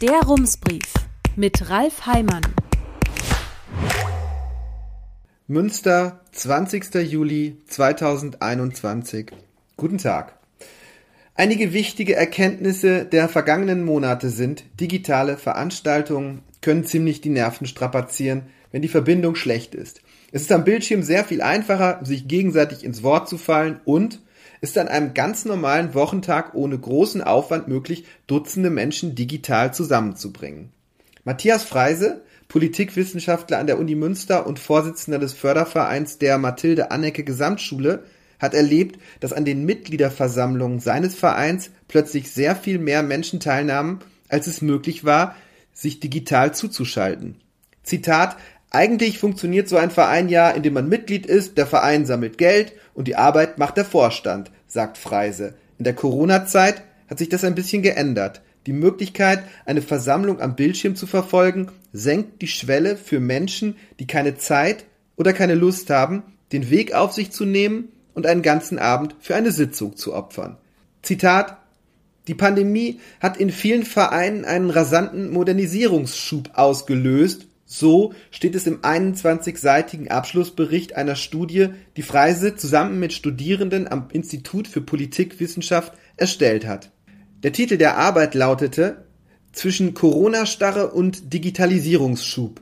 Der Rumsbrief mit Ralf Heimann. Münster, 20. Juli 2021. Guten Tag. Einige wichtige Erkenntnisse der vergangenen Monate sind, digitale Veranstaltungen können ziemlich die Nerven strapazieren, wenn die Verbindung schlecht ist. Es ist am Bildschirm sehr viel einfacher, sich gegenseitig ins Wort zu fallen und ist an einem ganz normalen Wochentag ohne großen Aufwand möglich, Dutzende Menschen digital zusammenzubringen. Matthias Freise, Politikwissenschaftler an der Uni Münster und Vorsitzender des Fördervereins der Mathilde Annecke Gesamtschule, hat erlebt, dass an den Mitgliederversammlungen seines Vereins plötzlich sehr viel mehr Menschen teilnahmen, als es möglich war, sich digital zuzuschalten. Zitat eigentlich funktioniert so ein Verein ja, indem man Mitglied ist, der Verein sammelt Geld und die Arbeit macht der Vorstand, sagt Freise. In der Corona-Zeit hat sich das ein bisschen geändert. Die Möglichkeit, eine Versammlung am Bildschirm zu verfolgen, senkt die Schwelle für Menschen, die keine Zeit oder keine Lust haben, den Weg auf sich zu nehmen und einen ganzen Abend für eine Sitzung zu opfern. Zitat Die Pandemie hat in vielen Vereinen einen rasanten Modernisierungsschub ausgelöst so steht es im 21-seitigen Abschlussbericht einer Studie, die Freise zusammen mit Studierenden am Institut für Politikwissenschaft erstellt hat. Der Titel der Arbeit lautete Zwischen Corona-Starre und Digitalisierungsschub.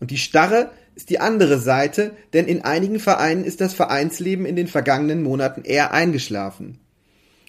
Und die Starre ist die andere Seite, denn in einigen Vereinen ist das Vereinsleben in den vergangenen Monaten eher eingeschlafen.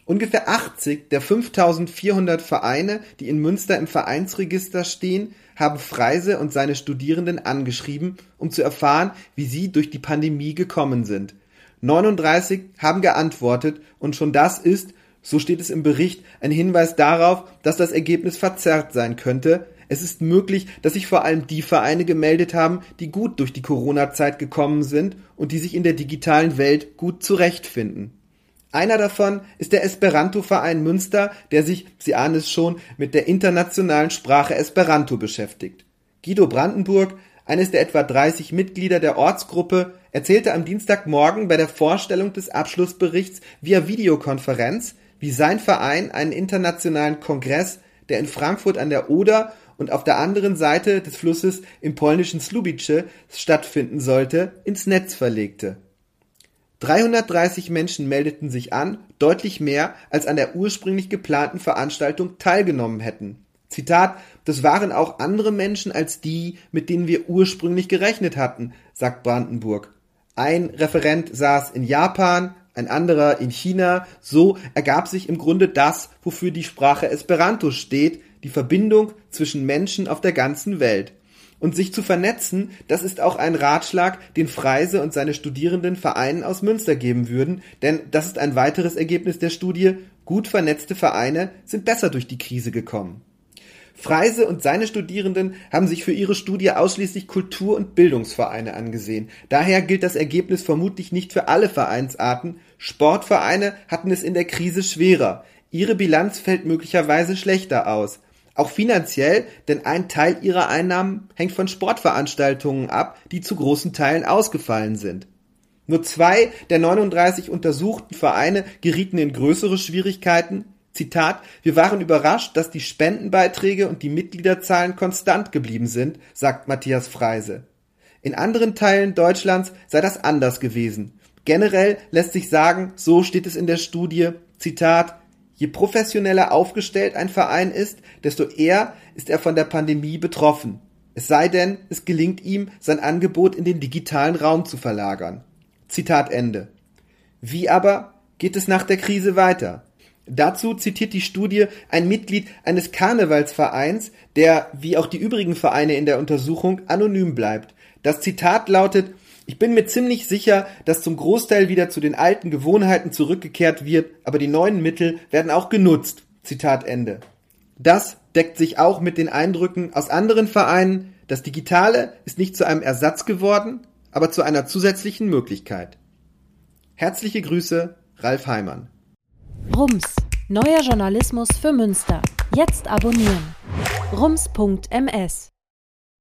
Ungefähr 80 der 5400 Vereine, die in Münster im Vereinsregister stehen, haben Freise und seine Studierenden angeschrieben, um zu erfahren, wie sie durch die Pandemie gekommen sind. 39 haben geantwortet und schon das ist, so steht es im Bericht, ein Hinweis darauf, dass das Ergebnis verzerrt sein könnte. Es ist möglich, dass sich vor allem die Vereine gemeldet haben, die gut durch die Corona-Zeit gekommen sind und die sich in der digitalen Welt gut zurechtfinden. Einer davon ist der Esperanto-Verein Münster, der sich, Sie ahnen es schon, mit der internationalen Sprache Esperanto beschäftigt. Guido Brandenburg, eines der etwa 30 Mitglieder der Ortsgruppe, erzählte am Dienstagmorgen bei der Vorstellung des Abschlussberichts via Videokonferenz, wie sein Verein einen internationalen Kongress, der in Frankfurt an der Oder und auf der anderen Seite des Flusses im polnischen Slubice stattfinden sollte, ins Netz verlegte 330 Menschen meldeten sich an, deutlich mehr, als an der ursprünglich geplanten Veranstaltung teilgenommen hätten. Zitat, das waren auch andere Menschen als die, mit denen wir ursprünglich gerechnet hatten, sagt Brandenburg. Ein Referent saß in Japan, ein anderer in China, so ergab sich im Grunde das, wofür die Sprache Esperanto steht, die Verbindung zwischen Menschen auf der ganzen Welt. Und sich zu vernetzen, das ist auch ein Ratschlag, den Freise und seine Studierenden Vereinen aus Münster geben würden, denn das ist ein weiteres Ergebnis der Studie, gut vernetzte Vereine sind besser durch die Krise gekommen. Freise und seine Studierenden haben sich für ihre Studie ausschließlich Kultur- und Bildungsvereine angesehen. Daher gilt das Ergebnis vermutlich nicht für alle Vereinsarten. Sportvereine hatten es in der Krise schwerer. Ihre Bilanz fällt möglicherweise schlechter aus. Auch finanziell, denn ein Teil ihrer Einnahmen hängt von Sportveranstaltungen ab, die zu großen Teilen ausgefallen sind. Nur zwei der 39 untersuchten Vereine gerieten in größere Schwierigkeiten. Zitat, wir waren überrascht, dass die Spendenbeiträge und die Mitgliederzahlen konstant geblieben sind, sagt Matthias Freise. In anderen Teilen Deutschlands sei das anders gewesen. Generell lässt sich sagen, so steht es in der Studie, Zitat, Je professioneller aufgestellt ein Verein ist, desto eher ist er von der Pandemie betroffen. Es sei denn, es gelingt ihm, sein Angebot in den digitalen Raum zu verlagern. Zitat Ende. Wie aber geht es nach der Krise weiter? Dazu zitiert die Studie ein Mitglied eines Karnevalsvereins, der, wie auch die übrigen Vereine in der Untersuchung, anonym bleibt. Das Zitat lautet ich bin mir ziemlich sicher, dass zum Großteil wieder zu den alten Gewohnheiten zurückgekehrt wird, aber die neuen Mittel werden auch genutzt. Zitat Ende. Das deckt sich auch mit den Eindrücken aus anderen Vereinen. Das Digitale ist nicht zu einem Ersatz geworden, aber zu einer zusätzlichen Möglichkeit. Herzliche Grüße, Ralf Heimann. Rums, neuer Journalismus für Münster. Jetzt abonnieren. rums.ms